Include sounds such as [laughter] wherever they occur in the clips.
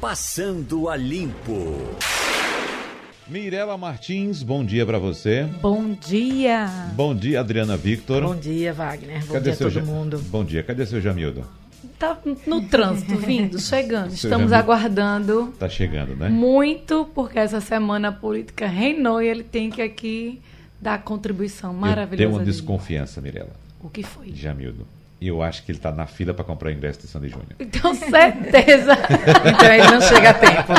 Passando a Limpo. Mirela Martins, bom dia para você. Bom dia. Bom dia, Adriana Victor. Bom dia, Wagner. Bom Cadê dia a todo mundo. Bom dia. Cadê seu Jamildo? Tá no trânsito, [laughs] vindo, chegando. Seu Estamos Jamildo aguardando Tá chegando, né? muito, porque essa semana a política reinou e ele tem que aqui dar contribuição maravilhosa. tenho uma dele. desconfiança, Mirela, O que foi? Jamildo. E eu acho que ele tá na fila para comprar o ingresso de Sandy Júnior. Então, certeza. Então ele não chega a tempo.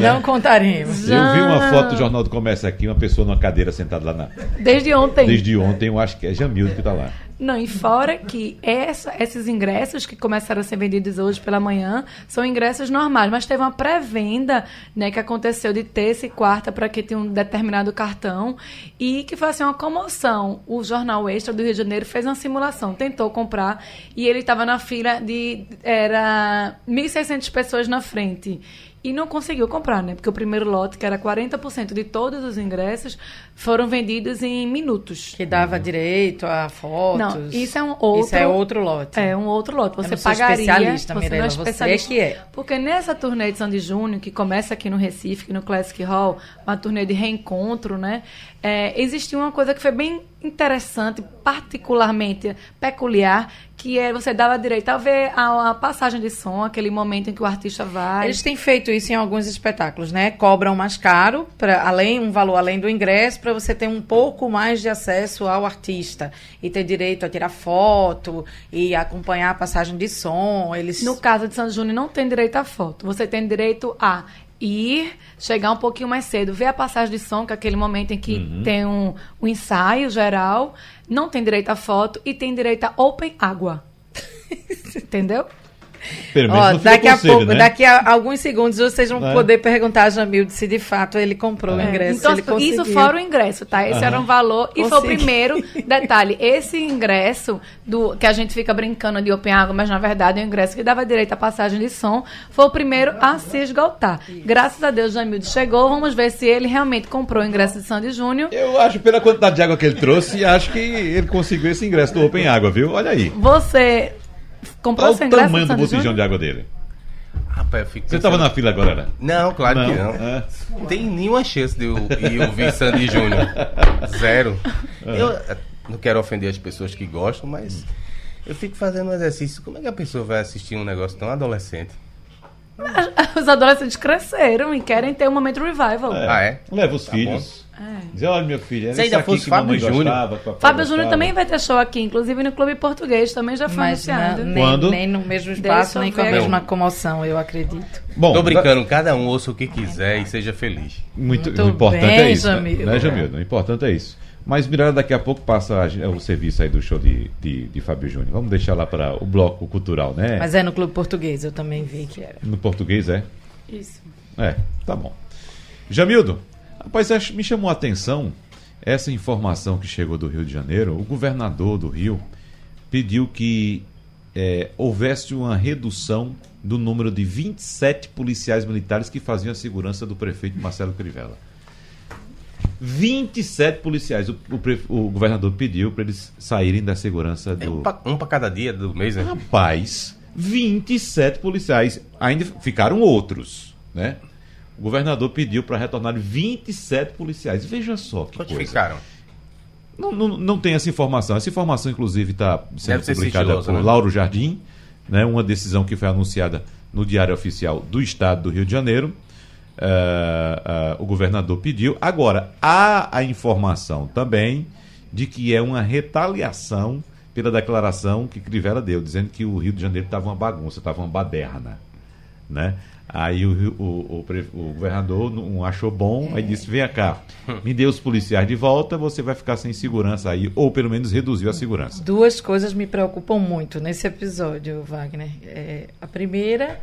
Não contaremos. Eu vi uma foto do Jornal do Comércio aqui, uma pessoa numa cadeira sentada lá na. Desde ontem. Desde ontem, eu acho que é Jamildo que tá lá. Não, e fora que essa- esses ingressos que começaram a ser vendidos hoje pela manhã são ingressos normais, mas teve uma pré-venda né, que aconteceu de terça e quarta para quem tinha um determinado cartão e que foi assim, uma comoção. O Jornal Extra do Rio de Janeiro fez uma simulação, tentou comprar e ele estava na fila de. Era 1.600 pessoas na frente. E não conseguiu comprar, né? Porque o primeiro lote, que era 40% de todos os ingressos, foram vendidos em minutos. Que dava direito a fotos. Não, isso é um outro. Isso é outro lote. É um outro lote. Você não sou pagaria. especialista, você Mirella, não é você especialista. que é. Porque nessa turnê de Sandy Júnior, que começa aqui no Recife, no Classic Hall, uma turnê de reencontro, né? É, existiu uma coisa que foi bem interessante, particularmente peculiar, que é você dava direito a ver a, a passagem de som, aquele momento em que o artista vai. Eles têm feito isso em alguns espetáculos, né? Cobram mais caro, pra, além um valor além do ingresso, para você ter um pouco mais de acesso ao artista e ter direito a tirar foto e acompanhar a passagem de som. Eles No caso de Sandy Júnior, não tem direito à foto. Você tem direito a ir, chegar um pouquinho mais cedo, ver a passagem de som, que é aquele momento em que Uhum. tem um, um ensaio geral. Não tem direito à foto e tem direito a open água. [laughs] Entendeu? Pelo menos Ó, daqui a conselho, pouco, né? daqui a alguns segundos vocês vão É. poder perguntar a Jamilde se de fato ele comprou o É, ingresso. então, ele conseguiu. isso fora o ingresso, tá? Esse era um valor. E foi o Consegui. primeiro [laughs] detalhe. Esse ingresso, do que a gente fica brincando de Open Água, mas na verdade é um ingresso que dava direito à passagem de som, foi o primeiro a se esgotar. Graças a Deus, Jamildo chegou. Vamos ver se ele realmente comprou o ingresso de Sandy Júnior. Eu acho, pela quantidade de água que ele trouxe, acho que ele conseguiu esse ingresso do Open Água, viu? Olha aí. Você comprou Olha o ingresso tamanho do Sandy botijão Júnior? de água dele. Rapaz, eu fico Você pensando- estava na fila agora, né? Não, claro que não. É. Não tem nenhuma chance de eu ir ouvir Sandy Júnior. Zero. Eu eh, não quero ofender as pessoas que gostam, mas eu fico fazendo um exercício. Como é que a pessoa vai assistir um negócio tão adolescente? [laughs] Os adolescentes cresceram e querem ter um momento revival. Ah, é? Leva os Tá filhos. Diz, olha, meu filho, era Se ainda fosse que Fábio Júnior. Fábio Júnior também vai ter show aqui, inclusive no Clube Português, também já foi Mas anunciado. não, nem, Quando? nem no mesmo espaço, nem com a mesma comoção, eu acredito. Bom, Tô brincando, cada um ouça o que quiser e seja feliz. Muito, Muito o importante bem, é isso, né, né, Jamildo? O importante é isso. Mas Mirella daqui a pouco passa o serviço aí do show de, de, de Fábio Júnior. Vamos deixar lá para o bloco cultural, né? Mas é no Clube Português, eu também vi que era. No português, é? Isso. É, tá bom. Jamildo, rapaz, me chamou a atenção essa informação que chegou do Rio de Janeiro. O governador do Rio pediu que é, houvesse uma redução do número de 27 policiais militares que faziam a segurança do prefeito Marcelo Crivella. 27 policiais. O, o o governador pediu para eles saírem da segurança É do. um pra, um cada dia do mês, né? Rapaz, 27 policiais. Ainda ficaram outros, né? O governador pediu para retornar 27 policiais. Veja só que Quantos coisa. ficaram? Não, não, não tem essa informação. Essa informação, inclusive, está sendo publicada por né? Lauro Jardim, né? uma decisão que foi anunciada no Diário Oficial do Estado do Rio de Janeiro. Ah, o governador pediu. Agora, há a informação também de que é uma retaliação pela declaração que Crivella deu, dizendo que o Rio de Janeiro estava uma bagunça, estava uma baderna. Né? Aí o, o, o o governador não achou bom, aí disse: vem cá, me dê os policiais de volta, você vai ficar sem segurança aí, ou pelo menos reduziu a segurança. Duas coisas me preocupam muito nesse episódio, Wagner. É, a primeira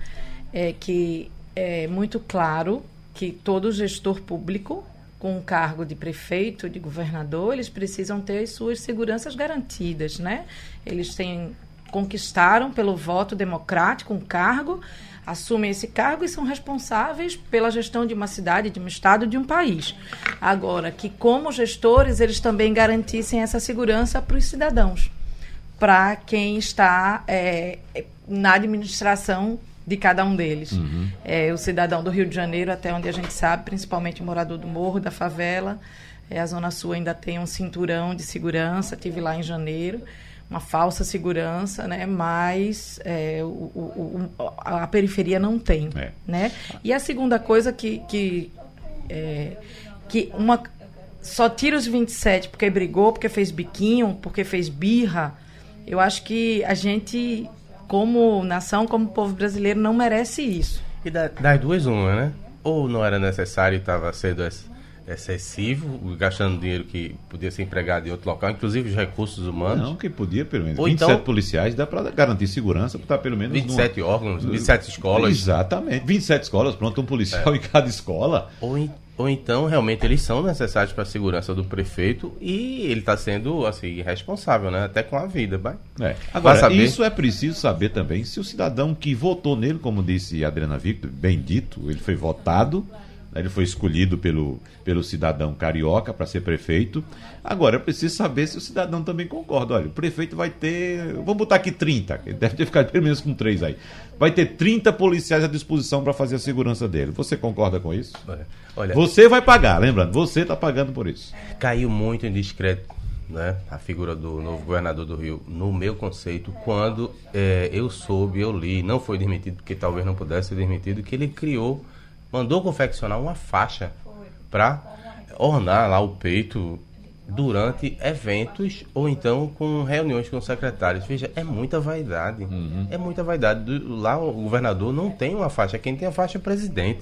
é que é muito claro que todo gestor público com o cargo de prefeito, de governador, eles precisam ter as suas seguranças garantidas, né? Eles têm conquistaram pelo voto democrático um cargo, assumem esse cargo e são responsáveis pela gestão de uma cidade, de um estado, de um país. Agora, que como gestores eles também garantissem essa segurança para os cidadãos, para quem está é, na administração de cada um deles. É, o cidadão do Rio de Janeiro, até onde a gente sabe, principalmente o morador do morro, da favela, é, a Zona Sul ainda tem um cinturão de segurança, tive lá em janeiro, uma falsa segurança, né? mas é, o, o, o, a periferia não tem. É. Né? E a segunda coisa que, que, é, que uma só tira os 27 porque brigou, porque fez biquinho, porque fez birra, eu acho que a gente, como nação, como povo brasileiro, não merece isso. E da- das duas, uma, né? Ou não era necessário e estava sendo ex- excessivo, gastando dinheiro que podia ser empregado em outro local, inclusive os recursos humanos. Não, que podia pelo menos. Ou 27 então- policiais dá para garantir segurança, para pelo menos 27 órgãos, 27 escolas. Exatamente. 27 escolas, pronto, um policial em cada escola. Ou, em- ou então, realmente, eles são necessários para a segurança do prefeito e ele está sendo, assim, responsável, né? Até com a vida, vai. É. Agora, saber. isso é preciso saber também se o cidadão que votou nele, como disse a Adriana Victor, bem dito, ele foi votado, ele foi escolhido pelo, pelo cidadão carioca para ser prefeito. Agora, é preciso saber se o cidadão também concorda. Olha, o prefeito vai ter. Vamos botar aqui 30, ele deve ter ficado pelo menos com três aí. Vai ter 30 policiais à disposição para fazer a segurança dele. Você concorda com isso? É. Olha, Você vai pagar, lembrando, você está pagando por isso. caiu muito em descrédito né, a figura do novo governador do Rio, no meu conceito, quando eh, eu soube, eu li, não foi demitido, porque talvez não pudesse ser demitido, que ele criou, mandou confeccionar uma faixa para ornar lá o peito durante eventos ou então com reuniões com secretários. Veja, é muita vaidade. É muita vaidade. Do- Lá o governador não tem uma faixa, quem tem a faixa é o presidente.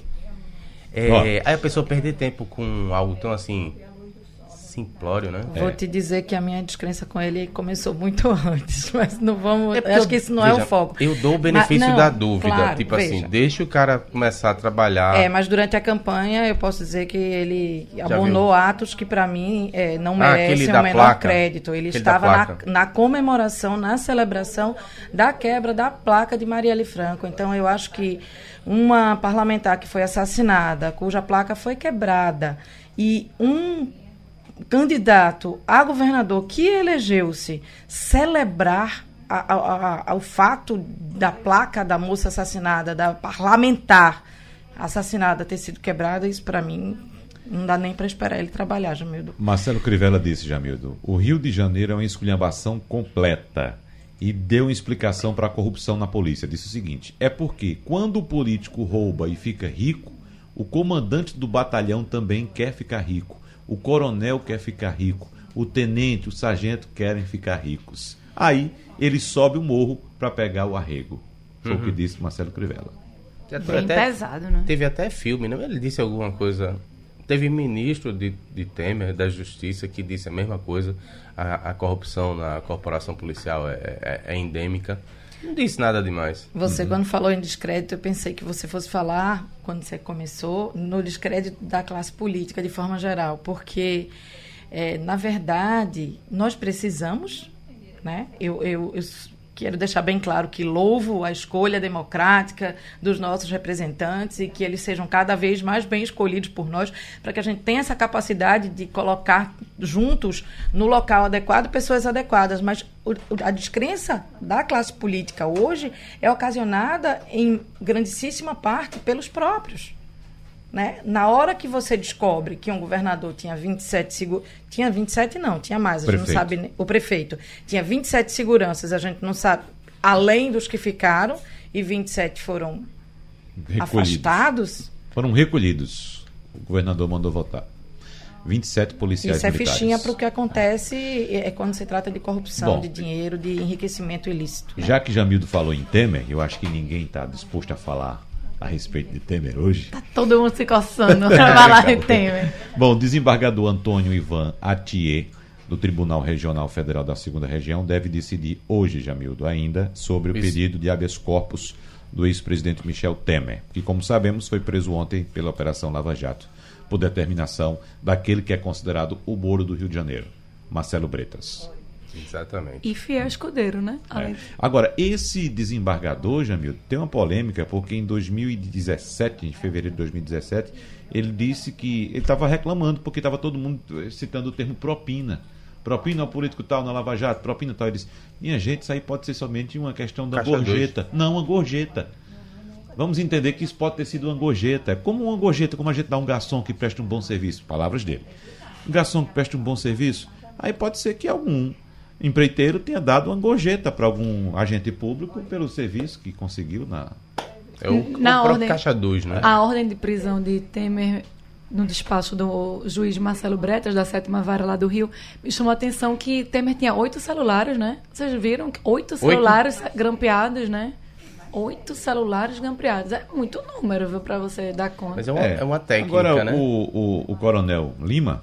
É, aí a pessoa perder tempo com algo tão assim simplório, né? Vou te dizer que a minha descrença com ele começou muito [laughs] antes, mas não vamos. porque acho eu- que isso não é veja, o foco. Eu dou o benefício Mas- não, da dúvida. claro, tipo assim, veja. deixa o cara começar a trabalhar. É, mas durante a campanha eu posso dizer que ele Já abonou viu? atos que para mim é, não Ah, merecem da o menor placa. crédito. Ele Aquele estava na, na comemoração, na celebração da quebra da placa de Marielle Franco. Então eu acho que uma parlamentar que foi assassinada, cuja placa foi quebrada, e um candidato a governador que elegeu-se celebrar a- a- a- o fato da placa da moça assassinada, da parlamentar assassinada ter sido quebrada, isso para mim não dá nem para esperar ele trabalhar, Jamildo. Marcelo Crivella disse, Jamildo, o Rio de Janeiro é uma esculhambação completa e deu uma explicação para a corrupção na polícia. Disse o seguinte: é porque quando o político rouba e fica rico, o comandante do batalhão também quer ficar rico, o coronel quer ficar rico, o tenente, o sargento querem ficar ricos. Aí ele sobe o morro para pegar o arrego. Foi o que disse Marcelo Crivella. Bem pesado, né? Teve até filme, né? Ele disse alguma coisa. Teve ministro de, de Temer, da Justiça, que disse a mesma coisa. A, a corrupção na corporação policial é, é- é endêmica. Não disse nada demais. Você, quando falou em descrédito, eu pensei que você fosse falar, quando você começou, no descrédito da classe política de forma geral, porque, eh, na verdade, nós precisamos, né? Eu, eu, eu quero deixar bem claro que louvo a escolha democrática dos nossos representantes e que eles sejam cada vez mais bem escolhidos por nós, para que a gente tenha essa capacidade de colocar juntos no local adequado pessoas adequadas. Mas a descrença da classe política hoje é ocasionada em grandíssima parte pelos próprios. Né? Na hora que você descobre que um governador tinha 27 segu... tinha 27 não, tinha mais, a gente não Prefeito. sabe, ne- o prefeito tinha 27 seguranças, a gente não sabe além dos que ficaram e 27 foram Recolhidos. afastados. Foram recolhidos. O governador mandou votar. 27 policiais Isso é militares. fichinha para o que acontece é quando se trata de corrupção, Bom. de dinheiro, de enriquecimento ilícito. né? Já que Jamildo falou em Temer, eu acho que ninguém está disposto a falar a respeito de Temer hoje. Todo mundo se coçando pra falar em Temer. Bom, o desembargador Antônio Ivan Atier, do Tribunal Regional Federal da Segunda Região, deve decidir hoje, Jamildo, ainda sobre o Isso. pedido de habeas corpus do ex-presidente Michel Temer, que, como sabemos, foi preso ontem pela Operação Lava Jato, por determinação daquele que é considerado o Moro do Rio de Janeiro, Marcelo Bretas. Exatamente. E fiel escudeiro, né? É. Agora, esse desembargador, Jamil, tem uma polêmica, porque em 2017, em fevereiro de 2017, ele disse que ele estava reclamando porque estava todo mundo citando o termo propina. Propina ao político tal na Lava Jato, propina tal. Ele disse: Minha gente, isso aí pode ser somente uma questão da Caixa gorjeta. Não, uma gorjeta. Vamos entender que isso pode ter sido uma gorjeta. É como uma gorjeta, como a gente dá um garçom que presta um bom serviço. Palavras dele. Um garçom que presta um bom serviço, aí pode ser que algum empreiteiro tenha dado uma gorjeta para algum agente público pelo serviço que conseguiu na. É o, Na o ordem- Caixa 2, né? A ordem de prisão de Temer no despacho do juiz Marcelo Bretas, da sétima vara lá do Rio, me chamou a atenção que Temer tinha oito celulares, né? Vocês viram? que Oito celulares grampeados, né? Oito celulares grampeados. É muito número, viu, pra você dar conta. Mas é uma, é. uma técnica, Agora, né? o, o, o coronel Lima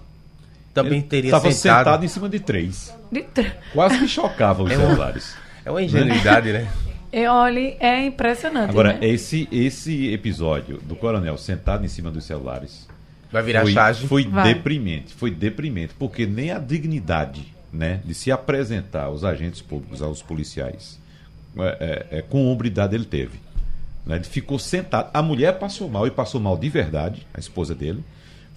Também teria estava sentado. sentado em cima de três. De tre- Quase que chocava os É um- celulares. [laughs] É uma ingenuidade, né? E olha, é impressionante. Agora, né? esse, esse episódio do coronel sentado em cima dos celulares Vai virar foi, charge. foi Vai. deprimente. Foi deprimente, porque nem a dignidade né, de se apresentar aos agentes públicos, aos policiais, é, é, é, com hombridade ele teve. Né? Ele ficou sentado. A mulher passou mal, e passou mal de verdade, a esposa dele.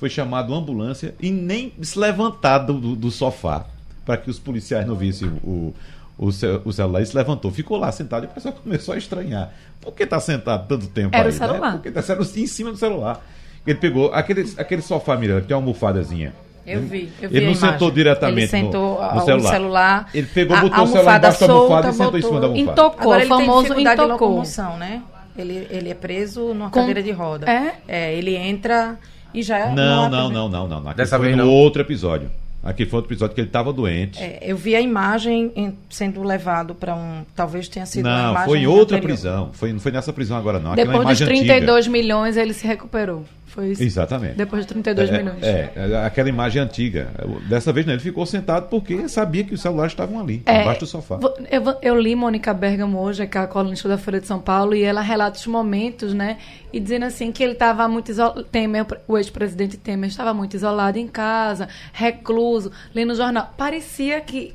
Foi chamado ambulância e nem se levantar do, do- do sofá para que os policiais não vissem o, o, o celular. E se levantou, ficou lá sentado e o pessoal [laughs] começou a estranhar. Por que está sentado tanto tempo Era aí? o celular. Né? Porque está sentado em cima do celular. Ele pegou aquele, aquele sofá, Miranda, que tem uma almofadazinha. Eu vi, eu vi Ele não sentou diretamente Ele sentou no, no o celular. celular, Ele pegou, botou a o celular embaixo da almofada e solta, sentou em cima da almofada. Intocou, Agora ele tem famoso intocou. locomoção, né? Ele, ele é preso numa Com- cadeira de roda. É? ele entra e já... Não, não, primeiro- não, não, não. Aqui Dessa foi vez no não. outro episódio. Aqui foi outro episódio que ele estava doente. É, eu vi a imagem em- sendo levado para um... Talvez tenha sido uma não, imagem foi em outra anterior. prisão. Foi, não foi nessa prisão agora, não. Aquela Depois dos imagem 32 milhões, ele se recuperou. Foi isso. Exatamente. Depois de 32 é, milhões. É, é, aquela imagem antiga. Dessa vez não, ele ficou sentado porque sabia que os celulares estavam ali, É, embaixo do sofá. Eu, eu li Mônica Bergamo hoje, que é a colunista da Folha de São Paulo, e ela relata os momentos, né? E dizendo assim que ele estava muito isolado. Temer, o ex-presidente Temer estava muito isolado em casa, recluso, lendo jornal. Parecia que.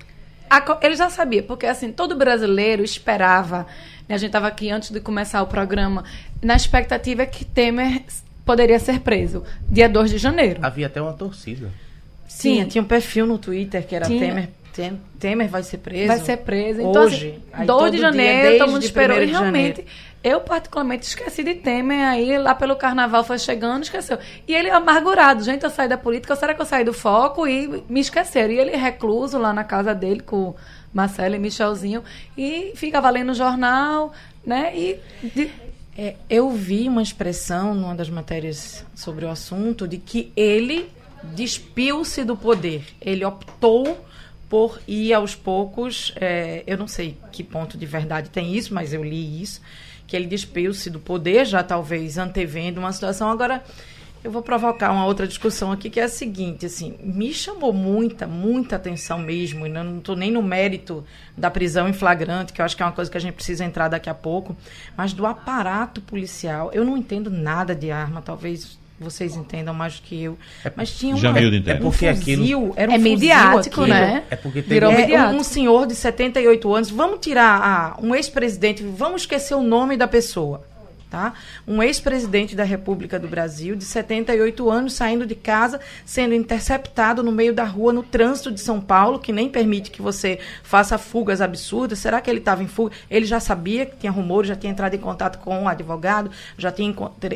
ele já sabia, porque assim, todo brasileiro esperava. né, a gente estava aqui antes de começar o programa, na expectativa que Temer poderia ser preso, dia 2 de janeiro. Havia até uma torcida. Tinha, Sim. tinha um perfil no Twitter que era Tinha. Temer, Tem- Temer vai ser preso. Vai ser preso. Então, Hoje. assim, Aí 2 todo de dia, janeiro, desde todo mundo esperou. E 1º de realmente, eu particularmente esqueci de Temer. Aí, lá pelo carnaval, foi chegando, esqueceu. E ele amargurado. Gente, eu saí da política, será que eu saí do foco? E me esqueceram. E ele recluso lá na casa dele com Marcelo e Michelzinho. E ficava lendo jornal, né? E... de- É, eu vi uma expressão numa das matérias sobre o assunto de que ele despiu-se do poder. Ele optou por ir aos poucos. é, eu não sei que ponto de verdade tem isso, mas eu li isso. Que ele despiu-se do poder, já talvez antevendo uma situação. Agora, eu vou provocar uma outra discussão aqui, que é a seguinte, assim, me chamou muita, muita atenção mesmo, e não estou nem no mérito da prisão em flagrante, que eu acho que é uma coisa que a gente precisa entrar daqui a pouco, mas do aparato policial. Eu não entendo nada de arma, talvez vocês entendam mais do que eu, mas tinha uma, um. É porque aquilo- fuzil, era um é aquilo. né? É porque teve- Virou É, É, um, um senhor de 78 anos, vamos tirar ah, um ex-presidente, vamos esquecer o nome da pessoa. Tá? Um ex-presidente da República do Brasil, de 78 anos, saindo de casa, sendo interceptado no meio da rua, no trânsito de São Paulo, que nem permite que você faça fugas absurdas. Será que ele estava em fuga? Ele já sabia que tinha rumores, já tinha entrado em contato com um advogado, já tinha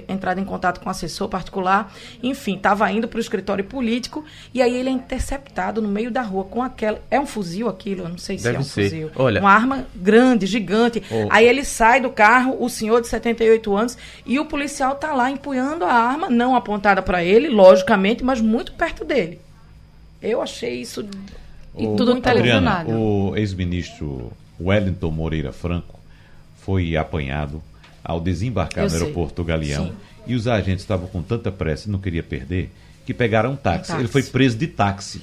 entrado em contato com um assessor particular. Enfim, estava indo para o escritório político e aí ele é interceptado no meio da rua com aquela. É um fuzil aquilo? Eu não sei se Deve é um ser. fuzil. Olha- Uma arma grande, gigante. Oh. Aí ele sai do carro, o senhor de 78 anos, e o policial tá lá empunhando a arma, não apontada para ele, logicamente, mas muito perto dele. Eu achei isso. E O- tudo televisionado. o ex-ministro Wellington Moreira Franco foi apanhado ao desembarcar Eu no sei. aeroporto Galeão Sim. e os agentes estavam com tanta pressa e não queria perder que pegaram um táxi. Um táxi. Ele foi preso de táxi.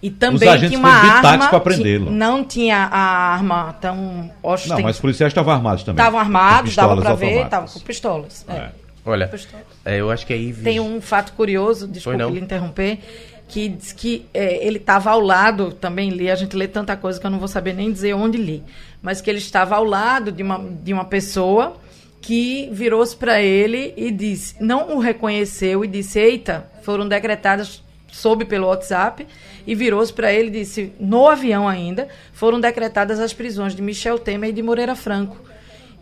E também agentes tinha uma foram de táxi arma. pra prendê-lo. Não tinha a arma tão Não, mas os policiais estavam armados também. Estavam armados, dava pistolas para ver, estavam com pistolas. é. É. Olha, Pistolas. é, eu acho que aí... Tem um fato curioso, desculpe lhe interromper, que diz que é, ele estava ao lado, também li, a gente lê tanta coisa que eu não vou saber nem dizer onde li, mas que ele estava ao lado de uma, de uma pessoa que virou-se para ele e disse, não o reconheceu e disse, eita, foram decretadas, soube pelo WhatsApp, e virou-se para ele e disse, no avião ainda, foram decretadas as prisões de Michel Temer e de Moreira Franco.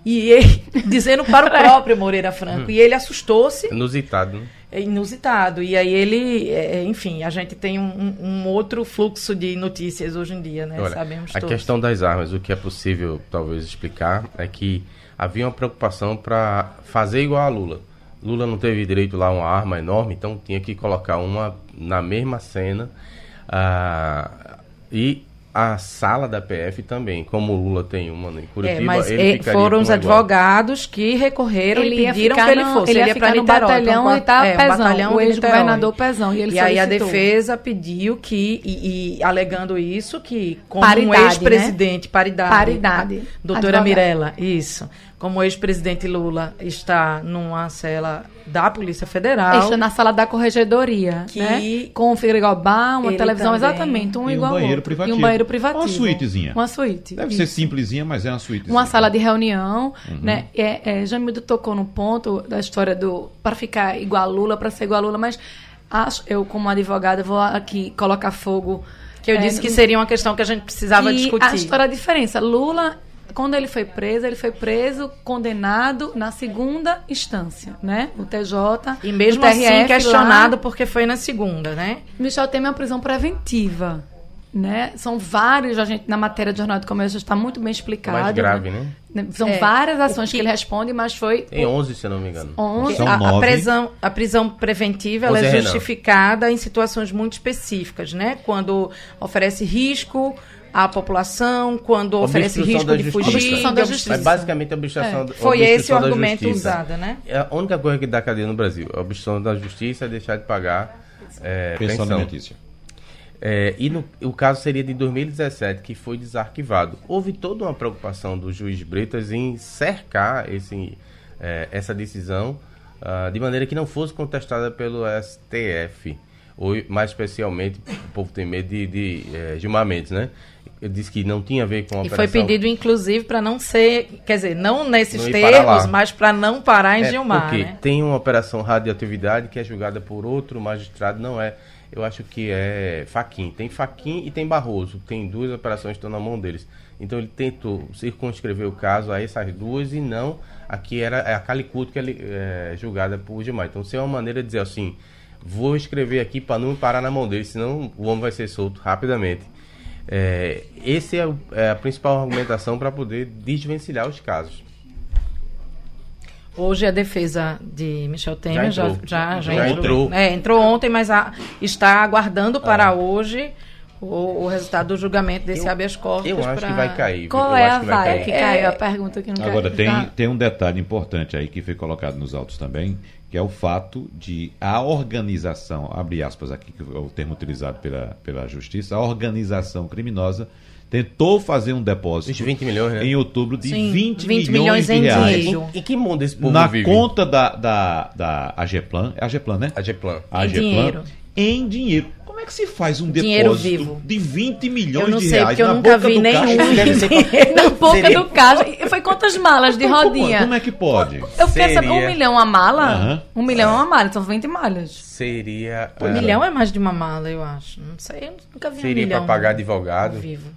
E ele, [laughs] dizendo para o próprio Moreira Franco. E ele assustou-se Inusitado, né? é inusitado. E aí ele, é, enfim, a gente tem um, um outro fluxo de notícias hoje em dia, né? Olha, Sabemos a todos. questão das armas, o que é possível talvez explicar é que havia uma preocupação para fazer igual a Lula. Lula não teve direito lá a uma arma enorme, então tinha que colocar uma na mesma cena. ah, e a sala da PF também, como o Lula tem uma em Curitiba, É, mas ele é, ficaria foram os uma igual. advogados que recorreram Ele e pediram que ele no- fosse. ele ia ia ficar no Niterói, batalhão pra um Ita- é, um Pezão, batalhão o ex-governador. Pezão, e ele E aí a defesa pediu que, e, e alegando isso, que como Paridade, um ex-presidente, paridade. Paridade. a Doutora Advogado. Mirella, isso. Como o ex-presidente Lula está numa cela da Polícia Federal. Está na sala da corregedoria, Que- né? Com um frigobar, uma Ele televisão, também. exatamente, um E um igual ao banheiro privativo. E um banheiro privativo. Uma suítezinha. Uma suíte. Deve isso. ser simplesinha, mas é uma suíte. Uma sala de reunião, Uhum. né? É, é, Jamildo tocou no ponto da história do para ficar igual a Lula, para ser igual a Lula, mas acho, eu como advogada vou aqui colocar fogo Que eu é, disse que seria uma questão que a gente precisava que discutir. A história é a diferença. Lula, quando ele foi preso, ele foi preso, condenado na segunda instância, né? O TJ. E mesmo TRF assim questionado lá, porque foi na segunda, né? Michel Temer é uma prisão preventiva. Né? São vários, a gente na matéria do Jornal do Comércio está muito bem explicado. Mais grave, né? né? São É, várias ações que... que- ele responde, mas foi Tem 11, se eu não me engano. 11. São a, a prisão, a prisão preventiva ela é Renan. justificada em situações muito específicas, né? Quando oferece risco à população, quando oferece Obstrução risco da de justiça. fugir. Obstrução da justiça. É basicamente a obstrução, É. da- Foi esse o argumento usado, né? É a única coisa que dá cadeia no Brasil. A obstrução da justiça é deixar de pagar é, Pensão pensão. alimentícia. É, e no- o caso seria de 2017, que foi desarquivado. Houve toda uma preocupação do juiz Bretas em cercar esse, é, essa decisão ah, de maneira que não fosse contestada pelo STF. Ou, mais especialmente, o povo tem medo de, de é, Gilmar Mendes, né? Ele disse que não tinha a ver com a E operação... foi pedido, inclusive, para não ser, quer dizer, não nesses Não termos, mas para não parar em É, Gilmar, porque né? tem uma operação radioatividade que é julgada por outro magistrado, não é. Eu acho que é Faquin. Tem Faquin e tem Barroso. Tem duas operações que estão na mão deles. Então ele tentou circunscrever o caso a essas duas e não a que era a Calicuto que é, é julgada por Gilmar. Então isso é uma maneira de dizer assim, vou escrever aqui para não parar na mão deles, senão o homem vai ser solto rapidamente. É, esse é, o- é a principal argumentação para poder desvencilhar os casos. Hoje a defesa de Michel Temer já, entrou. já, já, Já entrou. entrou. É, entrou ontem, mas a- está aguardando para hoje o, o resultado do julgamento desse Eu- habeas corpus. Eu acho pra- que vai cair. Qual eu é a que vai vaia que É, caiu? A pergunta que não caiu. Agora, tem, tem um detalhe importante aí que foi colocado nos autos também, que é o fato de a organização, abre aspas aqui, que é o termo utilizado pela, pela justiça, a organização criminosa tentou fazer um depósito Os 20 milhões, né? em outubro de Sim, 20, 20 milhões, milhões de em reais dinheiro. Em, em que mundo esse povo na vive? conta da, da, da AGEPLAN, é AGEPLAN, né? A Geplan. Em dinheiro. Como é que se faz um Dinheiro depósito vivo. de 20 milhões Eu não de sei, reais porque eu na nunca vi do nenhum. [laughs] Na boca Seria- do caixa. E Foi quantas malas de rodinha? Como é que pode? Eu quero saber, um Seria- milhão a mala? Aham. Um milhão é uma mala, são 20 malhas. Seria. Um ah, milhão é mais de uma mala, eu acho. Não sei, eu nunca vi um Seria milhão. para pagar advogado? vivo.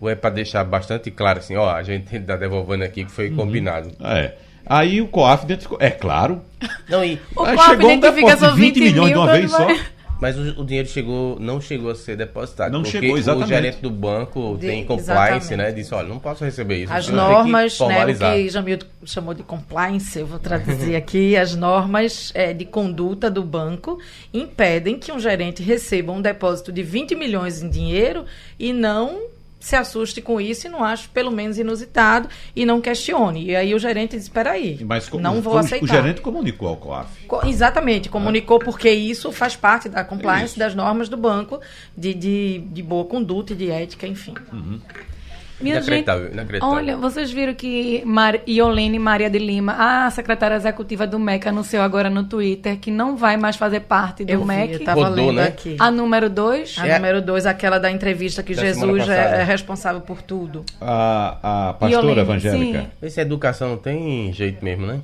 Ou é para deixar bastante claro assim, ó, a gente tá devolvendo aqui que foi Uhum. combinado. É. Aí o COAF identificou. É claro. Não, e, O Aí COAF chegou um depósito só de 20 20 milhões de uma vez vai- só. Mas o, o dinheiro chegou, não chegou a ser depositado. Não porque chegou, exatamente. O gerente do banco De- tem compliance, exatamente. né? Disse, olha, não posso receber isso. As ter que normas, né, o que Jamildo chamou de compliance, eu vou traduzir [laughs] aqui, as normas eh, de conduta do banco impedem que um gerente receba um depósito de 20 milhões em dinheiro e não se assuste com isso e não ache pelo menos inusitado e não questione. E aí o gerente diz, espera aí, Mas não vou aceitar. O gerente comunicou ao COAF. Co- Exatamente, comunicou porque isso faz parte da compliance Isso. das normas do banco de, de, de boa conduta e de ética, enfim. Minha gente, Inacreditável, inacreditável. olha, vocês viram que Mar Iolene Maria de Lima, a secretária executiva do MEC, anunciou agora no Twitter que não vai mais fazer parte do Eu vi, MEC. eu tava Rodou, lendo né? aqui. A número 2. A É. número dois, aquela da entrevista que Da Jesus é, é responsável por tudo. A, a pastora Iolene, evangélica. sim. Esse educação não tem jeito mesmo, né?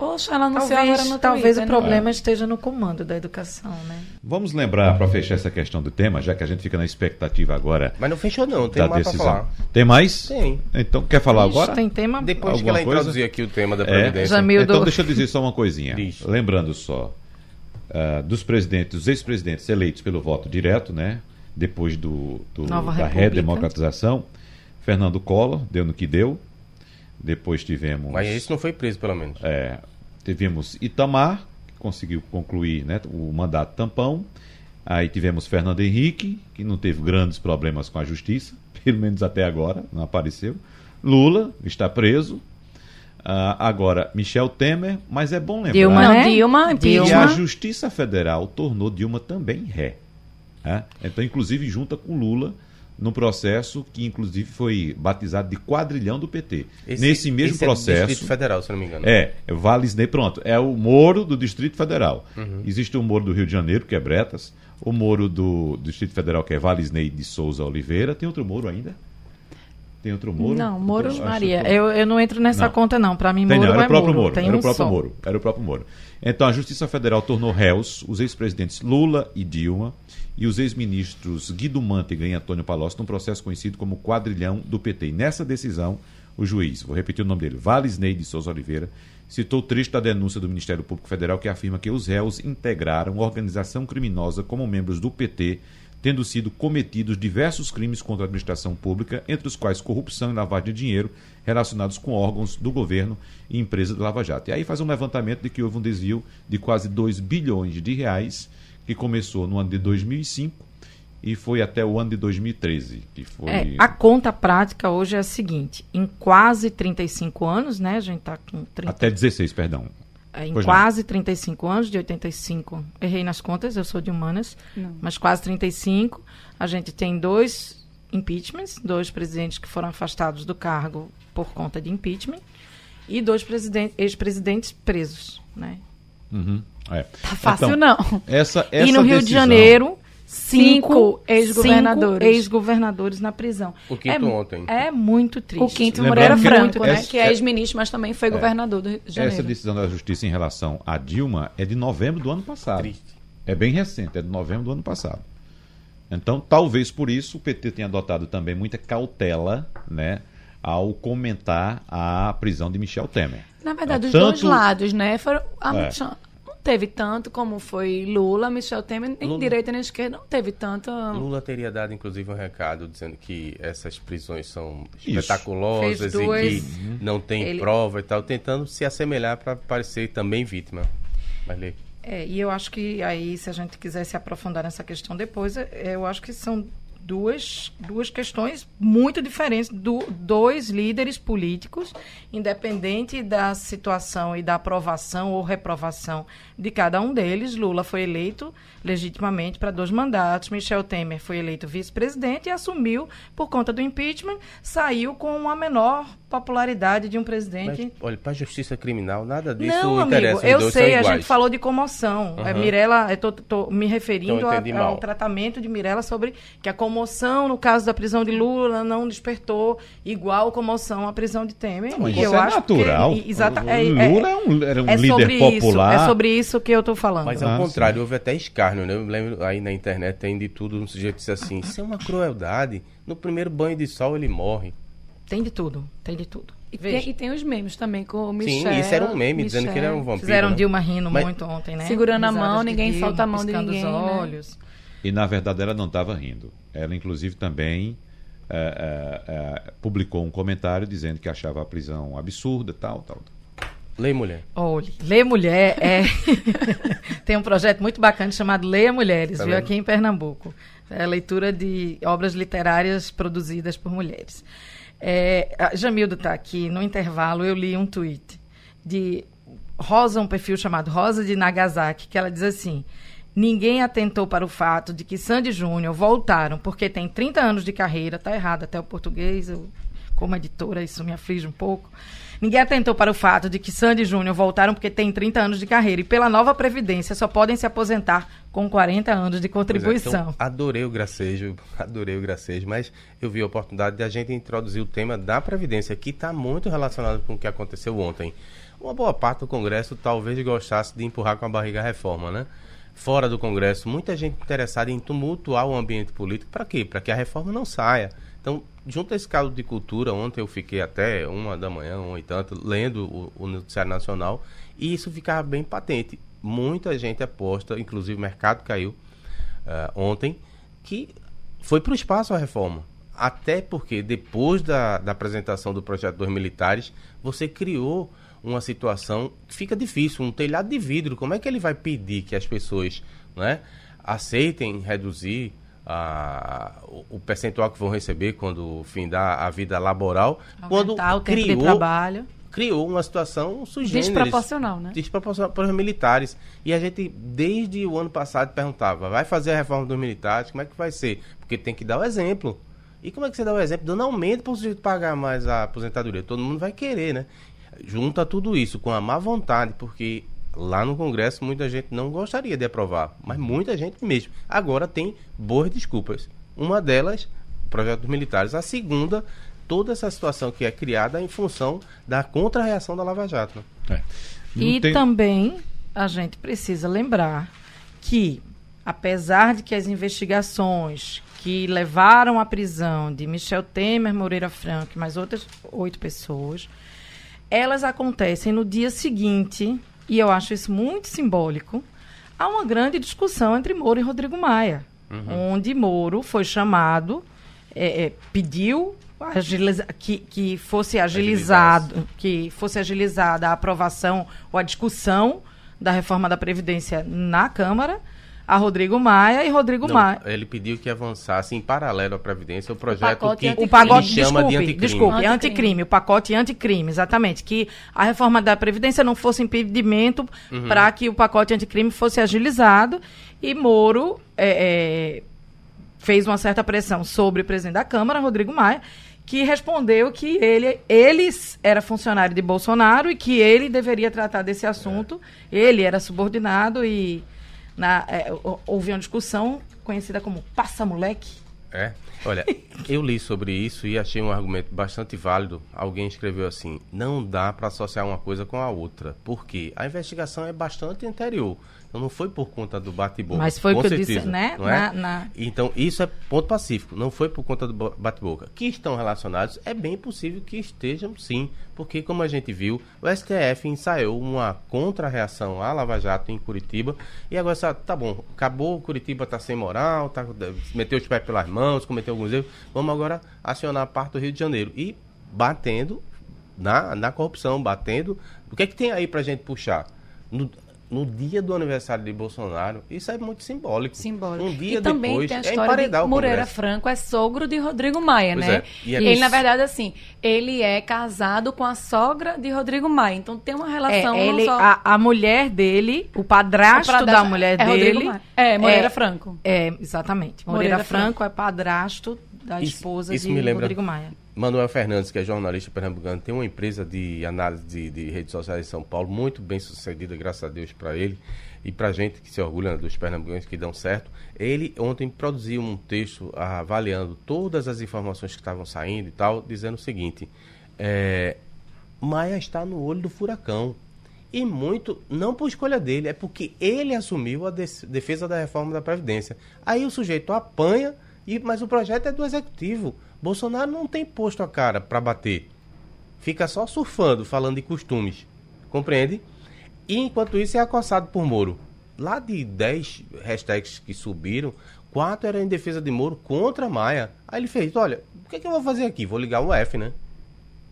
Poxa, ela anunciou agora Talvez, no talvez Twitter, o né? problema esteja no comando da educação, né? Vamos lembrar, para fechar essa questão do tema, já que a gente fica na expectativa agora Mas não fechou não, tem da mais decisão. falar. Tem mais? Tem. Então, quer falar Ixi, agora? Tem tema. Depois que Alguma ela coisa? introduzir aqui o tema da É. Previdência. Jamil Então, do- deixa eu dizer só uma coisinha. Diz. Lembrando só, ah, dos presidentes, dos ex-presidentes eleitos pelo voto direto, né? Depois do, do- da República. redemocratização, Fernando Collor deu no que deu. Depois tivemos. Mas esse não foi preso, pelo menos. É, tivemos Itamar, que conseguiu concluir né, o mandato tampão. Aí tivemos Fernando Henrique, que não teve grandes problemas com a justiça, [laughs] pelo menos até agora, não apareceu. Lula está preso. Ah, agora, Michel Temer, mas é bom lembrar Dilma, Não, né? Dilma, que impeachment. a Justiça Federal tornou Dilma também ré. né? Então, inclusive, junta com Lula no processo que, inclusive, foi batizado de quadrilhão do PT. Esse- Nesse mesmo esse é do processo. Distrito Federal, se não me engano. É, Vales Ney, pronto. É o Moro do Distrito Federal. Uhum. Existe o Moro do Rio de Janeiro, que é Bretas. O Moro do Distrito Federal, que é Vales Ney de Souza Oliveira. Tem outro Moro ainda? Tem outro Moro? Não, Moro- Tem- acho Maria, que- eu, eu não entro nessa Não. conta, não. Pra mim, Tem, Moro não, era é o próprio Moro. Moro. Tem Era um o próprio só. Moro. Era o próprio Moro. Então a Justiça Federal tornou réus os ex-presidentes Lula e Dilma e os ex-ministros Guido Mantega e Antônio Palocci num processo conhecido como quadrilhão do PT. E nessa decisão, o juiz, vou repetir o nome dele, Vales Ney de Souza Oliveira, citou o trecho da denúncia do Ministério Público Federal que afirma que os réus integraram organização criminosa como membros do PT, tendo sido cometidos diversos crimes contra a administração pública, entre os quais corrupção e lavagem de dinheiro relacionados com órgãos do governo e empresas da Lava Jato. E aí faz um levantamento de que houve um desvio de quase 2 bilhões de reais, que começou no ano de 2005 e foi até o ano de 2013, que foi... É, a conta prática hoje é a seguinte: em quase 35 anos, né? A gente está com 30, Até 16, perdão. É, em pois não. quase 35 anos, de 85. Errei nas contas, eu sou de humanas, Não. mas quase 35. A gente tem dois impeachments, dois presidentes que foram afastados do cargo por conta de impeachment e dois presidentes, ex-presidentes presos, né? Uhum, é. Tá fácil, Então, não. Essa, essa e no Rio de Janeiro, cinco, Cinco ex-governadores. ex-governadores na prisão. O quinto é, ontem. É muito triste. O quinto Lembrando Moreira que Franco, né? essa- Que é ex-ministro, mas também foi governador do Rio de Janeiro. Essa decisão da justiça em relação a Dilma é de novembro do ano passado. Triste. É bem recente, é de novembro do ano passado. Então, talvez por isso o PT tenha adotado também muita cautela, né, ao comentar a prisão de Michel Temer. Na verdade, É, os tanto- dois lados, né? Foram, a- É. Teve tanto como foi Lula, Michel Temer, nem Lula- direita nem esquerda, não teve tanto. Lula teria dado, inclusive, um recado dizendo que essas prisões são Isso. espetaculosas e que não tem Ele- prova e tal, tentando se assemelhar para parecer também vítima. Mas lê. É, e eu acho que aí, se a gente quiser se aprofundar nessa questão depois, é, eu acho que são duas, duas questões muito diferentes do dois líderes políticos, independente da situação e da aprovação ou reprovação de cada um deles. Lula foi eleito legitimamente para dois mandatos, Michel Temer foi eleito vice-presidente e assumiu por conta do impeachment, saiu com a menor popularidade de um Mas, presidente olha, para a justiça criminal, nada disso não, amigo, interessa. Os eu sei, a gente falou de comoção. É, Aham. Mirella, eu tô, tô me referindo Então, a- ao tratamento de Mirella sobre que a comoção no caso da prisão de Lula não despertou igual comoção à prisão de Temer. E isso eu é acho natural. Que, exata, é, é- Lula é um- era um é líder sobre popular. Isso, é sobre isso que eu tô falando. Mas Ah, ao contrário, houve até escárnio, né? Eu lembro aí na internet tem de tudo, um sujeito disse assim, isso é uma crueldade. No primeiro banho de sol ele morre. Tem de tudo, tem de tudo. E tem, e tem os memes também com o Michel. Sim, isso era um meme, dizendo que ele era um vampiro. fizeram né? Dilma rindo Mas- muito ontem, né? Segurando a mão, ninguém Dilma, solta a mão de ninguém, os né? olhos. E na verdade ela não estava rindo. Ela, inclusive, também eh, eh, eh, publicou um comentário dizendo que achava a prisão absurda, tal, tal. Lei mulher. Olhe, Lê Mulher é. [laughs] Tem um projeto muito bacana chamado Leia Mulheres, Tá viu, vendo? aqui em Pernambuco. É a leitura de obras literárias produzidas por mulheres. É, a Jamildo está aqui, no intervalo eu li um tweet de Rosa, um perfil chamado Rosa de Nagasaki, que ela diz assim: Ninguém atentou para o fato de que Sandy Júnior voltaram porque tem 30 anos de carreira, tá errado até o português, eu, como editora isso me aflige um pouco. Ninguém atentou para o fato de que Sandy Júnior voltaram porque tem 30 anos de carreira e pela nova previdência só podem se aposentar com 40 anos de Pois é, contribuição. então, adorei o gracejo, adorei o gracejo, mas eu vi a oportunidade de a gente introduzir o tema da Previdência, que está muito relacionado com o que aconteceu ontem. uma boa parte do Congresso talvez gostasse de empurrar com a barriga a reforma, né? Fora do Congresso, muita gente interessada em tumultuar o ambiente político. Para quê? Para que a reforma não saia. Então, junto a esse caso de cultura, ontem eu fiquei até uma da manhã, uma e tanto, lendo o, o Noticiário Nacional, e isso ficava bem patente. Muita gente aposta, inclusive o mercado caiu uh, ontem, que foi para o espaço a reforma. Até porque depois da, da apresentação do projeto dos militares, você criou uma situação que fica difícil, um telhado de vidro. Como é que ele vai pedir que as pessoas né, aceitem reduzir a, o, o, percentual que vão receber quando findar a vida laboral? Aumentar quando o tempo criou, de trabalho. criou uma situação sugêneres. Desproporcional, né? Desproporcional para os militares. E a gente, desde o ano passado, perguntava, vai fazer a reforma dos militares, como é que vai ser? Porque tem que dar o exemplo. E como é que você dá o exemplo? Dando aumento para o sujeito pagar mais a aposentadoria. Todo mundo vai querer, né? Junta tudo isso com a má vontade, porque lá no Congresso muita gente não gostaria de aprovar, mas muita gente mesmo. Agora tem boas desculpas. Uma delas, o projeto dos militares. A segunda, toda essa situação que é criada em função da contra-reação da Lava Jato. É. E tem- também a gente precisa lembrar que, apesar de que as investigações que levaram à prisão de Michel Temer, Moreira Franco e mais outras oito pessoas, elas acontecem no dia seguinte, e eu acho isso muito simbólico, há uma grande discussão entre Moro e Rodrigo Maia, onde Moro foi chamado, é, é, pediu agiliza- que, que fosse agilizado, que fosse agilizada a aprovação ou a discussão da reforma da Previdência na Câmara, a Rodrigo Maia e Rodrigo Não, Maia. ele pediu que avançasse em paralelo à Previdência o projeto pacote que anticrime. O pacote, ele chama desculpe, de anticrime. desculpe, Anticrime. anticrime, o pacote anticrime, exatamente. Que a reforma da Previdência não fosse impedimento Uhum. para que o pacote anticrime fosse agilizado. E Moro é, é, fez uma certa pressão sobre o presidente da Câmara, Rodrigo Maia, que respondeu que ele, ele era funcionário de Bolsonaro e que ele deveria tratar desse assunto. Ele era subordinado e na, é, hou- houve uma discussão conhecida como passa-moleque. É. Olha, [laughs] eu li sobre isso e achei um argumento bastante válido. Alguém escreveu assim: não dá para associar uma coisa com a outra. Por quê? A investigação é bastante anterior. Então não foi por conta do bate-boca. Mas foi o que eu certeza, disse, né? É? Na- na- Então, isso é ponto pacífico. Não foi por conta do bo- bate-boca. Que estão relacionados, é bem possível que estejam sim. Porque, como a gente viu, o STF ensaiou uma contra-reação à Lava Jato em Curitiba. E agora, só, tá bom, acabou, Curitiba tá sem moral, tá, meteu os pés pelas mãos, cometeu alguns erros. Vamos agora acionar a parte do Rio de Janeiro. E batendo na, na corrupção, batendo. O que é que tem aí pra gente puxar? No, no dia do aniversário de Bolsonaro, isso é muito simbólico. Simbólico. Um dia e também depois, tem a é história emparedar de Moreira. Franco é sogro de Rodrigo Maia, Pois né? é. E é ele, na verdade, assim, ele é casado com a sogra de Rodrigo Maia. Então tem uma É, relação ele, não só... a, a mulher dele, o padrasto O padrasto da mulher é Rodrigo dele. Maia. É, Moreira Franco. É, exatamente. Moreira, Moreira Franco, é padrasto da Isso- esposa isso de me lembra- Rodrigo Maia. Manuel Fernandes, que é jornalista pernambucano, tem uma empresa de análise de, de redes sociais em São Paulo, muito bem sucedida, graças a Deus, para ele e para gente que se orgulha dos pernambucanos que dão certo. Ele ontem produziu um texto avaliando todas as informações que estavam saindo e tal, dizendo o seguinte: é, Maia está no olho do furacão. E muito, não por escolha dele, é porque ele assumiu a defesa da reforma da Previdência. Aí o sujeito apanha, e, mas o projeto é do executivo. Bolsonaro não tem posto a cara para bater. Fica só surfando, falando de costumes. Compreende? E enquanto isso é acossado por Moro. Lá de 10 hashtags que subiram, quatro eram em defesa de Moro contra Maia. Aí ele fez: olha, o que, é que eu vou fazer aqui? Vou ligar um F, né?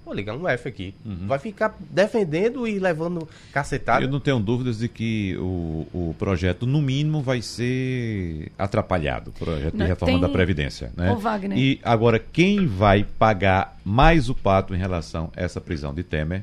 Vou ligar um F aqui. Vai ficar defendendo e levando cacetada. Eu não tenho dúvidas de que o, o projeto, no mínimo, vai ser atrapalhado, o projeto de Não, reforma tem- da Previdência. Né? Ô, Wagner. E agora, quem vai pagar mais o pato em relação a essa prisão de Temer,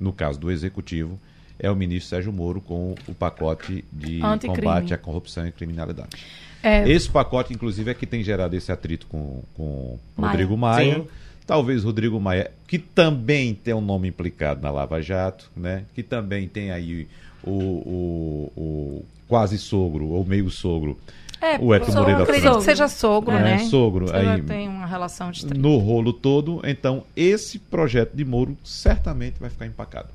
no caso do Executivo, é o ministro Sérgio Moro com o pacote de Anticrime. combate à corrupção e criminalidade. É, Esse pacote, inclusive, é que tem gerado esse atrito com, com Maia. Rodrigo Maia. Sim. Talvez Rodrigo Maia, que também tem um nome implicado na Lava Jato, né? que também tem aí o, o, o quase sogro, ou meio sogro, É, o Hélio Moreira acredito Franco. que seja sogro, É, né? sogro, Você já aí- tem uma relação estreita. no rolo todo. Então, esse projeto de Moro certamente vai ficar empacado.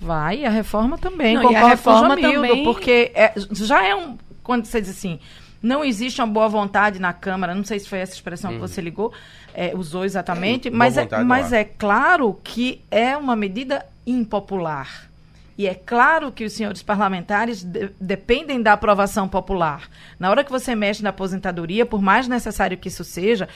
Vai, e a reforma também. Não, e a reforma com o Jamildo, também- porque é- já é um. Quando você diz assim, não existe uma boa vontade na Câmara, não sei se foi essa expressão que você ligou, é, usou exatamente, Uhum. Boa mas, é, mas é claro que é uma medida impopular. E é claro que os senhores parlamentares de- dependem da aprovação popular. Na hora que você mexe na aposentadoria, por mais necessário que isso seja,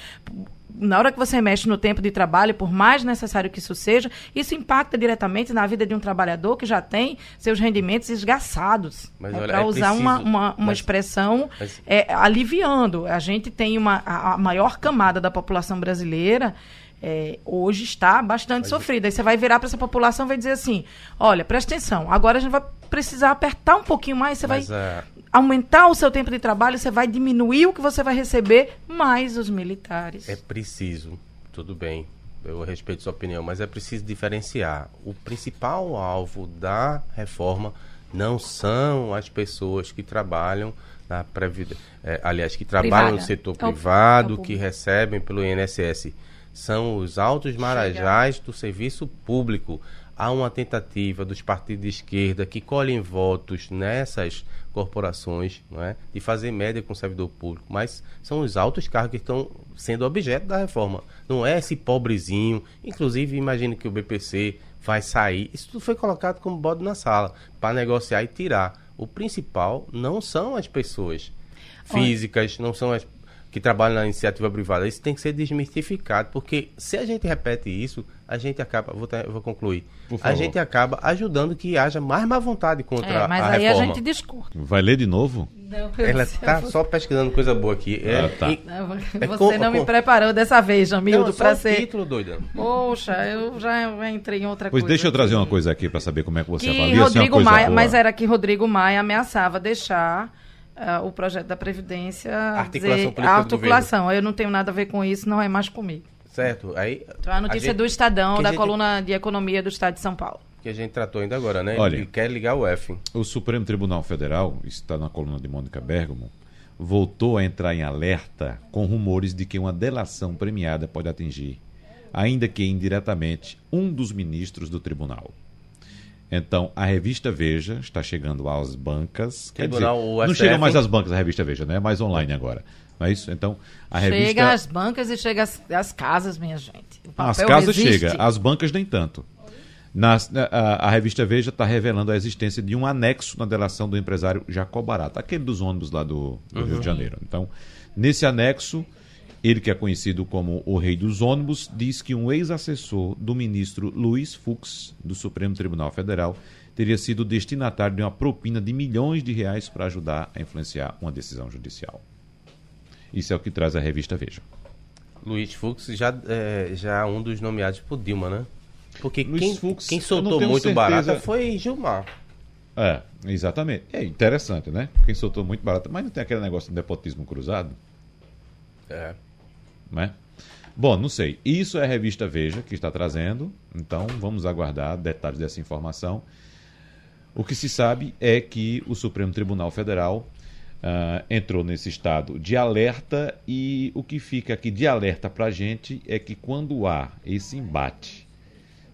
na hora que você mexe no tempo de trabalho, por mais necessário que isso seja, isso impacta diretamente na vida de um trabalhador que já tem seus rendimentos esgaçados. Mas é olha, para é usar uma, preciso- uma, uma mas- expressão mas- é, aliviando. A gente tem uma, a, a maior camada da população brasileira é, hoje está bastante sofrida. Aí você vai virar para essa população e vai dizer assim: olha, presta atenção, agora a gente vai precisar apertar um pouquinho mais, você Mas, vai aumentar o seu tempo de trabalho, você vai diminuir o que você vai receber, mais os militares. É preciso, tudo bem, eu respeito sua opinião, mas é preciso diferenciar. O principal alvo da reforma não são as pessoas que trabalham na previdência, aliás, que trabalham no Privada. setor É o- privado, é o que público. recebem pelo INSS. São os altos marajás do serviço público. Há uma tentativa dos partidos de esquerda que colhem votos nessas corporações, não é? de fazer média com o servidor público, mas são os altos cargos que estão sendo objeto da reforma. Não é esse pobrezinho. Inclusive, imagine que o BPC vai sair. Isso tudo foi colocado como bode na sala para negociar e tirar. O principal não são as pessoas físicas, não são as que trabalham na iniciativa privada. Isso tem que ser desmistificado, porque se a gente repete isso, a gente acaba, vou, ter- vou concluir, a gente acaba ajudando que haja mais má vontade contra É, mas a aí reforma. a gente discute. Vai ler de novo? Ela está só pesquisando coisa boa aqui. É, Ah, tá. e- Não, É Você com- não me com- preparou dessa vez, Jamildo, Não, para o ser. título, doida. Poxa, eu já entrei em outra Pois coisa. deixa eu trazer uma coisa aqui para saber como é que você que avalia. se é uma Rodrigo coisa Maia, boa. mas era que Rodrigo Maia ameaçava deixar ah, o projeto da Previdência Articulação dizer, política articulação. Eu não tenho nada a ver com isso, não é mais comigo. Certo? Aí, Então, a notícia gente- do Estadão, que a da gente- coluna de economia do Estado de São Paulo. que a gente tratou ainda agora, né? Olha. Ele quer ligar o F. O Supremo Tribunal Federal, está na coluna de Mônica Bergamo, voltou a entrar em alerta com rumores de que uma delação premiada pode atingir, ainda que indiretamente, um dos ministros do tribunal. Então, a revista Veja está chegando às bancas. Quer Tribunal, dizer, o não chega mais às bancas a revista Veja, né? É mais online agora. Não é isso? Então, a revista. Chega às bancas e chega às, às casas, minha gente. As casas resiste. chega, as bancas nem tanto. Na- a, a revista Veja está revelando a existência de um anexo na delação do empresário Jacob Barata, aquele dos ônibus lá do, do Rio de Janeiro. Então, nesse anexo, ele que é conhecido como o rei dos ônibus, diz que um ex-assessor do ministro Luiz Fux, do Supremo Tribunal Federal, teria sido destinatário de uma propina de milhões de reais para ajudar a influenciar uma decisão judicial. Isso é o que traz a revista Veja. Luiz Fux já é já um dos nomeados por Dilma, né? Porque Luiz quem, Fux, quem soltou muito certeza- barata foi Gilmar. É, exatamente. É interessante, né? Quem soltou muito barato. Mas não tem aquele negócio de nepotismo cruzado, É. né? Bom, não sei. Isso é a revista Veja que está trazendo. Então, vamos aguardar detalhes dessa informação. O que se sabe é que o Supremo Tribunal Federal ah, entrou nesse estado de alerta e o que fica aqui de alerta para a gente é que quando há esse embate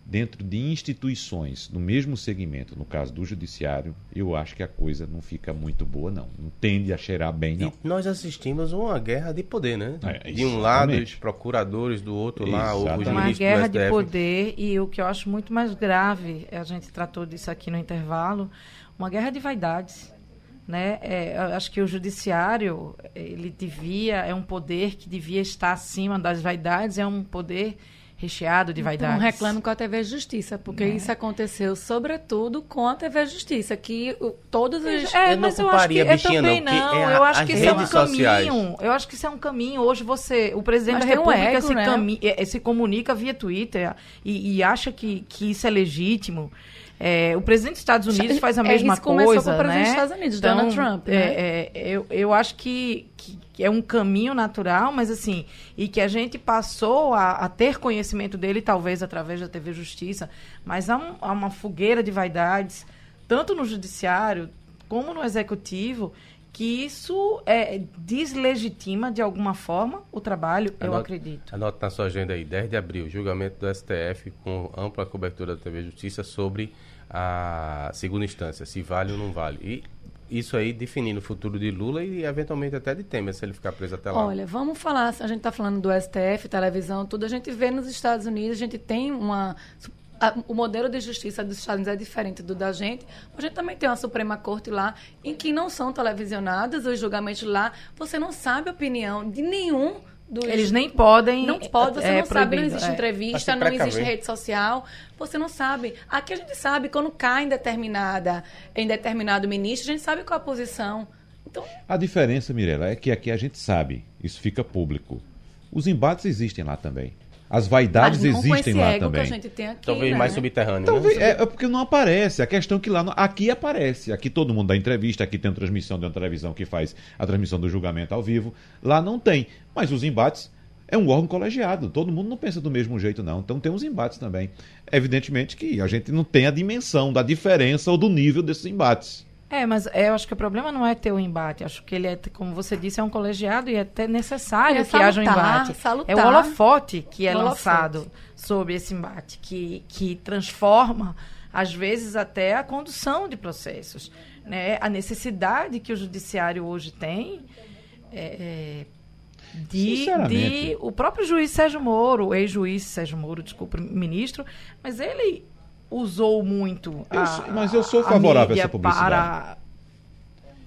dentro de instituições no mesmo segmento, no caso do judiciário, eu acho que a coisa não fica muito boa, não. Não tende a cheirar bem, não. E nós assistimos uma guerra de poder, né? É, de um lado, os procuradores, do outro lá, os Exatamente. Uma ministros guerra do de poder e o que eu acho muito mais grave, a gente tratou disso aqui no intervalo, uma guerra de vaidades. Né? É, eu acho que o judiciário, ele devia, é um poder que devia estar acima das vaidades, é um poder recheado de vaidades. Então reclamo com a TV Justiça, porque Né? isso aconteceu sobretudo com a TV Justiça, que o, todos os... É, Eu não mas eu acho que culparia eu bichinha, também não, não. é a- eu acho as que isso é um sociais. caminho. Eu acho que isso é um caminho. Hoje você, o presidente Mas da tem um República ego, se, né? cami- eh, se comunica via Twitter e, e acha que, que isso é legítimo. É, o presidente dos Estados Unidos faz a É, mesma isso começou coisa, com o presidente né? dos Estados Unidos, Donald Trump, né? é, é, eu, eu acho que, que- é um caminho natural, mas assim, e que a gente passou a, a ter conhecimento dele, talvez através da TV Justiça, mas há, um- há uma fogueira de vaidades, tanto no judiciário como no executivo, que isso é, deslegitima de alguma forma o trabalho, eu Anote- acredito. Anote na sua agenda aí, 10 de abril, julgamento do STF com ampla cobertura da TV Justiça sobre a segunda instância, se vale ou não vale. E isso aí definindo o futuro de Lula e eventualmente até de Temer, se ele ficar preso até lá. Olha, vamos falar, a gente está falando do STF, televisão, tudo, a gente vê nos Estados Unidos, a gente tem uma a, o modelo de justiça dos Estados Unidos é diferente do da gente. A gente também tem uma Suprema Corte lá, em que não são televisionados os julgamentos lá. Você não sabe a opinião de nenhum dos... Eles nem podem. Não pode, você é, não sabe, não existe é. entrevista, não existe rede social. Você não sabe. Aqui a gente sabe, quando cai em determinada, em determinado ministro, a gente sabe qual a posição. Então... A diferença, Mirella, é que aqui a gente sabe, isso fica público. Os embates existem lá também. As vaidades Mas não existem lá ego também. Que a gente tem aqui, Talvez né? mais subterrâneo. Talvez, né? é, é porque não aparece. A questão é que lá aqui aparece. Aqui todo mundo dá entrevista, aqui tem uma transmissão de uma televisão que faz a transmissão do julgamento ao vivo. Lá não tem. Mas os embates é um órgão colegiado. Todo mundo não pensa do mesmo jeito, não. Então tem os embates também. Evidentemente que a gente não tem a dimensão da diferença ou do nível desses embates. É, mas eu acho que o problema não é ter o embate. Acho que ele é, como você disse, é um colegiado e é até necessário É que haja um salutar, embate. salutar. É o holofote que é holofote. lançado sobre esse embate, que, que transforma, às vezes, até a condução de processos. Né? A necessidade que o judiciário hoje tem é, é, de, de o próprio juiz Sérgio Moro, o ex-juiz Sérgio Moro, desculpa, ministro, mas ele usou muito Eu a, sou- mas eu sou a favorável a mídia essa publicidade. para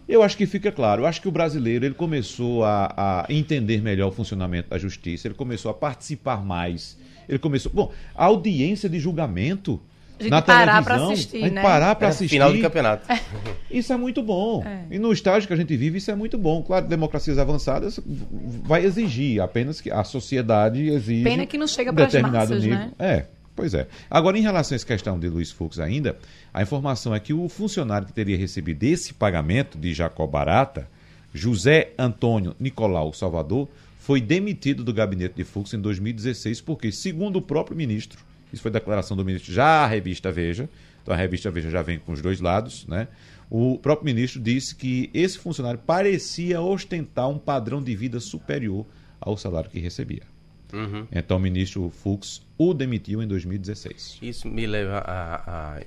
Eu acho que fica claro. Eu acho que o brasileiro ele começou a, a entender melhor o funcionamento da justiça, ele começou a participar mais. Ele começou. Bom, a audiência de julgamento. A gente na parar pra televisão, assistir, a gente né? parar para É assistir. Final de campeonato. [laughs] Isso é muito bom. É. E no estágio que a gente vive, isso é muito bom. Claro, democracias avançadas vai exigir, apenas que a sociedade exige. Pena que não chega pras determinado massas, nível. né? É, pois é. Agora, em relação a essa questão de Luiz Fux ainda, a informação é que o funcionário que teria recebido esse pagamento de Jacó Barata, José Antônio Nicolau Salvador, foi demitido do gabinete de Fux em 2016, porque, segundo o próprio ministro, isso foi declaração do ministro já à revista Veja, então a revista Veja já vem com os dois lados, né? O próprio ministro disse que esse funcionário parecia ostentar um padrão de vida superior ao salário que recebia. Uhum. Então o ministro Fux o demitiu em 2016. Isso me leva a, a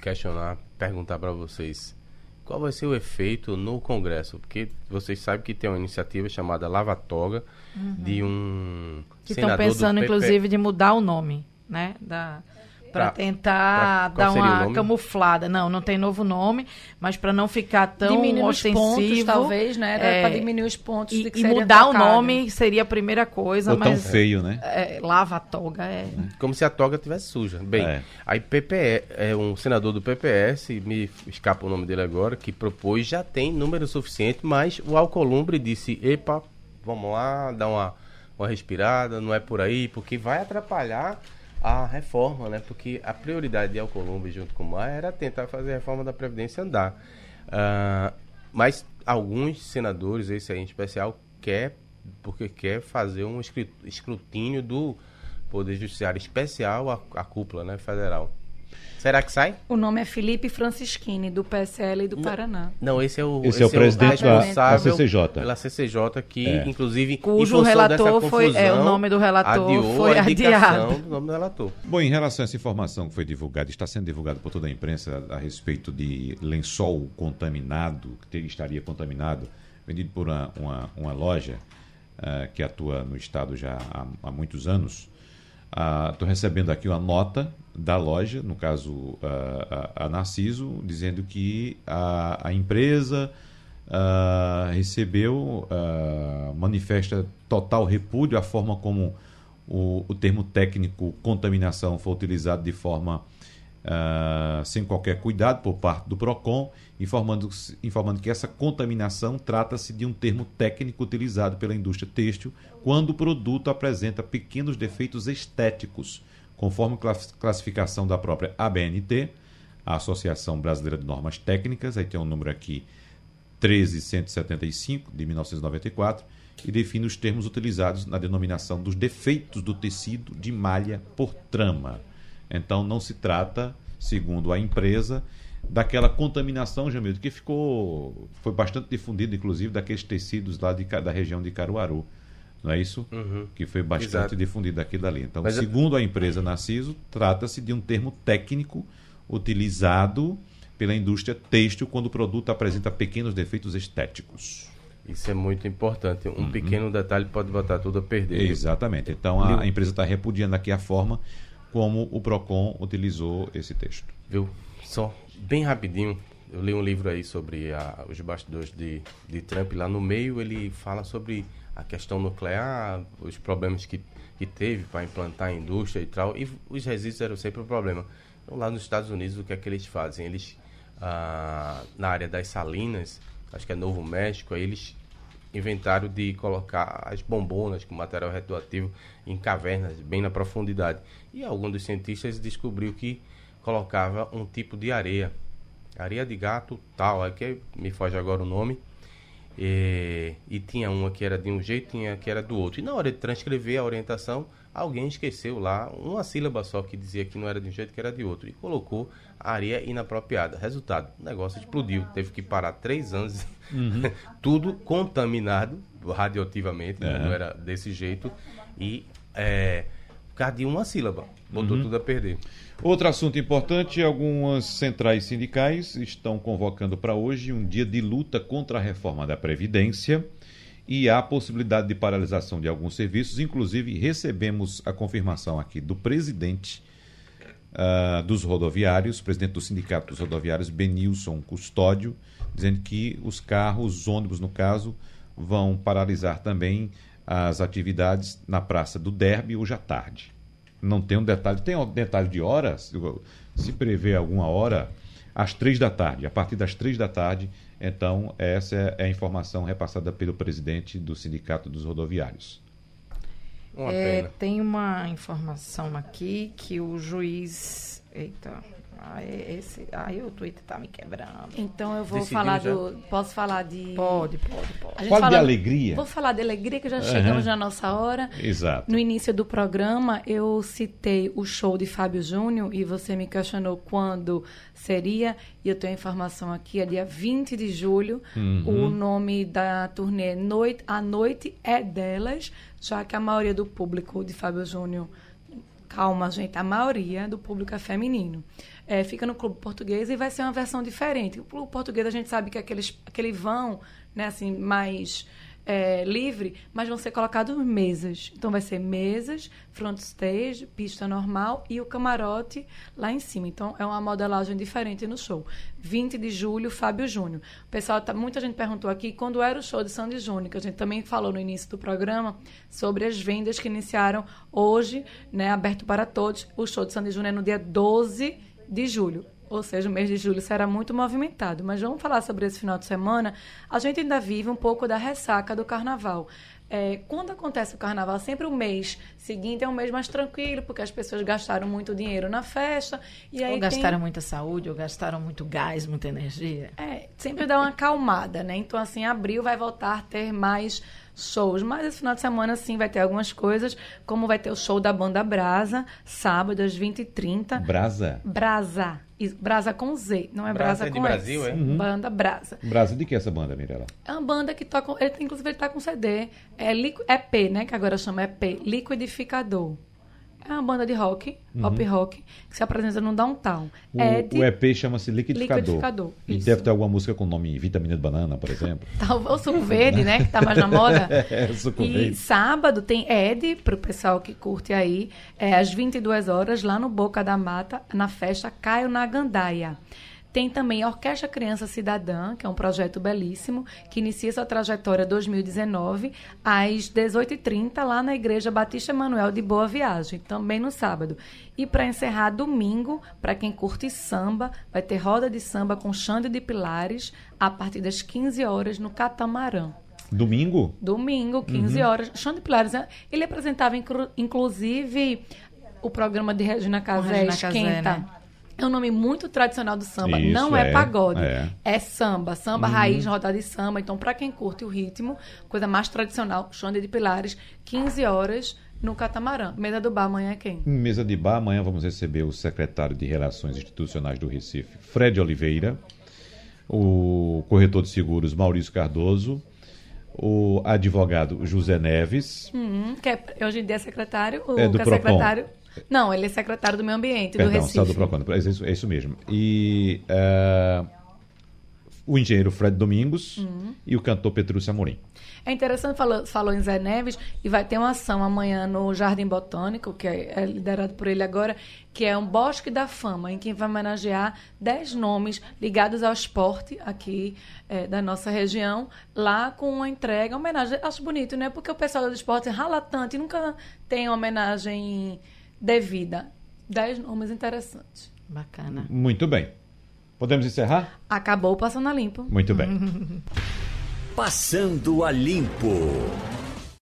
questionar, perguntar para vocês qual vai ser o efeito no Congresso, porque vocês sabem que tem uma iniciativa chamada Lava Toga de um que estão pensando, PP. inclusive, de mudar o nome, né? Da, para Pra- tentar pra- dar o uma camuflada. Não, não tem novo nome, mas para não ficar tão Diminuir os ostensivo. pontos, talvez, né? Era é, pra diminuir os pontos E, de que e mudar o tocado. nome seria a primeira coisa, Ou tão mas feio, né? é, lava a toga é. Como se a toga tivesse suja. Bem, É. aí PPE, é um senador do PPS, me escapa o nome dele agora, que propôs, já tem número suficiente, mas o Alcolumbre disse, epa, vamos lá, dar uma, uma respirada, não é por aí, porque vai atrapalhar a reforma, né? Porque a prioridade de Alcolumbre junto com o Maia era tentar fazer a reforma da Previdência andar. Ah, mas alguns senadores, esse aí em especial, quer, porque quer fazer um escrutínio do Poder Judiciário especial à, à cúpula né, federal. Será que sai? O nome é Felipe Francischini, do PSL e do Paraná. Não, esse é o, Esse é o presidente da- responsável da CCJ. Pela CCJ, que É. inclusive. em Cujo relator dessa foi- é, o confusão, nome do relator adiou foi a adiado. do nome do relator. Bom, em relação a essa informação que foi divulgada, está sendo divulgada por toda a imprensa a, a respeito de lençol contaminado, que teria- estaria contaminado, vendido por uma, uma, uma loja ah, que atua no estado já há, há muitos anos. Estou recebendo aqui uma nota da loja, no caso ah, a, a Narciso, dizendo que a, a empresa ah, recebeu, ah, manifesta total repúdio à forma como o, o termo técnico contaminação foi utilizado de forma ah, sem qualquer cuidado por parte do PROCON, informando, informando que essa contaminação trata-se de um termo técnico utilizado pela indústria têxtil quando o produto apresenta pequenos defeitos estéticos, conforme clas- classificação da própria ABNT, a Associação Brasileira de Normas Técnicas, aí tem um número aqui 13175 de 1994 e define os termos utilizados na denominação dos defeitos do tecido de malha por trama. Então não se trata, segundo a empresa, daquela contaminação, Jamildo, que ficou foi bastante difundida, inclusive daqueles tecidos lá de, da região de Caruaru. Não é isso? Uhum. Que foi bastante Exato. difundido aqui dali. Então, Mas eu- segundo a empresa Narciso, trata-se de um termo técnico utilizado pela indústria têxtil quando o produto apresenta pequenos defeitos estéticos. Isso é muito importante. Um pequeno detalhe pode botar tudo a perder. Exatamente. Então a, a empresa está repudiando aqui a forma como o Procon utilizou esse texto. Viu? Só bem rapidinho. Eu li um livro aí sobre a- os bastidores de, de Trump. Lá no meio ele fala sobre a questão nuclear, os problemas que, que teve para implantar a indústria e tal. E os resíduos eram sempre o problema. Então, lá nos Estados Unidos, o que é que eles fazem? Eles, ah, na área das salinas, acho que é Novo México, aí eles inventaram de colocar as bombonas com material radioativo em cavernas, bem na profundidade. E algum dos cientistas descobriu que colocava um tipo de areia, areia de gato tal, é que me foge agora o nome, e, e tinha uma que era de um jeito, tinha que era do outro. E na hora de transcrever a orientação, alguém esqueceu lá uma sílaba só que dizia que não era de um jeito, que era de outro. E colocou areia inapropriada. Resultado, o negócio explodiu. Teve que parar três anos, [laughs] tudo contaminado radioativamente, não era desse jeito. E é, por causa de uma sílaba, botou tudo a perder. Outro assunto importante: algumas centrais sindicais estão convocando para hoje um dia de luta contra a reforma da Previdência e há possibilidade de paralisação de alguns serviços. Inclusive, recebemos a confirmação aqui do presidente ah, dos rodoviários, presidente do Sindicato dos Rodoviários, Benilson Custódio, dizendo que os carros, os ônibus, no caso, vão paralisar também as atividades na Praça do Derby hoje à tarde. Não tem um detalhe, tem um detalhe de hora, se, se prevê alguma hora, às três da tarde. A partir das três da tarde, então, essa é a informação repassada pelo presidente do Sindicato dos Rodoviários. Uma É, tem uma informação aqui que o juiz. Eita. Ai, esse, ai, o Twitter tá me quebrando. Então eu vou Decidiu falar já? do. Posso falar de. Pode, pode, pode. A gente Fale de fala- alegria. Vou falar de alegria, que já Aham. chegamos na nossa hora. Exato. No início do programa, eu citei o show de Fábio Júnior e você me questionou quando seria. E eu tenho a informação aqui, é dia 20 de julho. O nome da turnê Noite, A Noite é Delas, já que a maioria do público de Fábio Júnior. Calma, gente, a maioria do público é feminino. É, fica no Clube Português e vai ser uma versão diferente. O Clube Português a gente sabe que é aqueles, aquele vão, né, assim, mais é, livre, mas vão ser colocados mesas. Então vai ser mesas, front stage, pista normal e o camarote lá em cima. Então é uma modelagem diferente no show. 20 de julho, Fábio Júnior. Pessoal, tá, muita gente perguntou aqui quando era o show de Sandy Júnior, que a gente também falou no início do programa sobre as vendas que iniciaram hoje, né, aberto para todos. O show de Sandy Júnior é no dia 12 de julho. Ou seja, o mês de julho será muito movimentado. Mas vamos falar sobre esse final de semana. A gente ainda vive um pouco da ressaca do carnaval. É, quando acontece o carnaval, sempre o mês seguinte é um mês mais tranquilo, porque as pessoas gastaram muito dinheiro na festa. E aí ou tem- gastaram muita saúde, ou gastaram muito gás, muita energia. é, sempre dá uma acalmada, né? Então, assim, abril vai voltar a ter mais shows. Mas esse final de semana, sim, vai ter algumas coisas, como vai ter o show da Banda Brasa, sábado, às 20h30. Brasa. Brasa. Brasa com Z, não é Brasa Brasa, é de com Brasil, S. é? Banda Brasa. Brasa de que é essa banda, Mirella? É uma banda que toca. Ele, inclusive, ele tá com CD. É EP, né? Que agora chama EP. Liquidificador. É uma banda de rock, pop rock, que se apresenta no Downtown. O, é de. o EP chama-se Liquidificador. Liquidificador, E isso. deve ter alguma música com o nome Vitamina de Banana, por exemplo. [laughs] Tá, o suco verde, né? Que tá mais na moda. [laughs] É, suco e verde. sábado tem Ed, pro pessoal que curte aí, é, às 22 horas, lá no Boca da Mata, na festa Caio na Gandaia. Tem também a Orquestra Criança Cidadã, que é um projeto belíssimo, que inicia sua trajetória 2019, às 18h30, lá na Igreja Batista Emanuel de Boa Viagem, também no sábado. E para encerrar, domingo, para quem curte samba, vai ter roda de samba com Xande de Pilares, a partir das 15 horas, no Catamarã. Domingo? Domingo, 15 horas. Xande Pilares, ele apresentava, inclu- inclusive, o programa de Regina Casé, Regina Casé, Esquenta. né? É um nome muito tradicional do samba. Isso, não é, é, pagode. é. É, samba. Samba raiz, rodada de samba. Então, para quem curte o ritmo, coisa mais tradicional, Xande de Pilares, 15 horas no Catamarã. Mesa do bar, amanhã é quem? Em mesa de bar, amanhã vamos receber o secretário de Relações Institucionais do Recife, Fred Oliveira, o corretor de seguros, Maurício Cardoso, o advogado José Neves, Hum, que é, hoje em dia é secretário. O É, do que é Procon. secretário Não, ele é secretário do Meio Ambiente do Perdão, Recife. Sal do Procon. É isso, é isso mesmo. E eh, o engenheiro Fred Domingos Uhum. e o cantor Petrúcio Amorim. É interessante, falou, falou em Zé Neves, e vai ter uma ação amanhã no Jardim Botânico, que é, é liderado por ele agora, que é um Bosque da Fama, em que vai homenagear 10 nomes ligados ao esporte aqui é, da nossa região, lá com uma entrega, homenagem. Acho bonito, né? Porque o pessoal do esporte rala tanto e nunca tem homenagem devida. 10 nomes interessantes. Bacana. Muito bem. Podemos encerrar? Acabou o Passando a Limpo. Muito bem. [laughs] Passando a Limpo.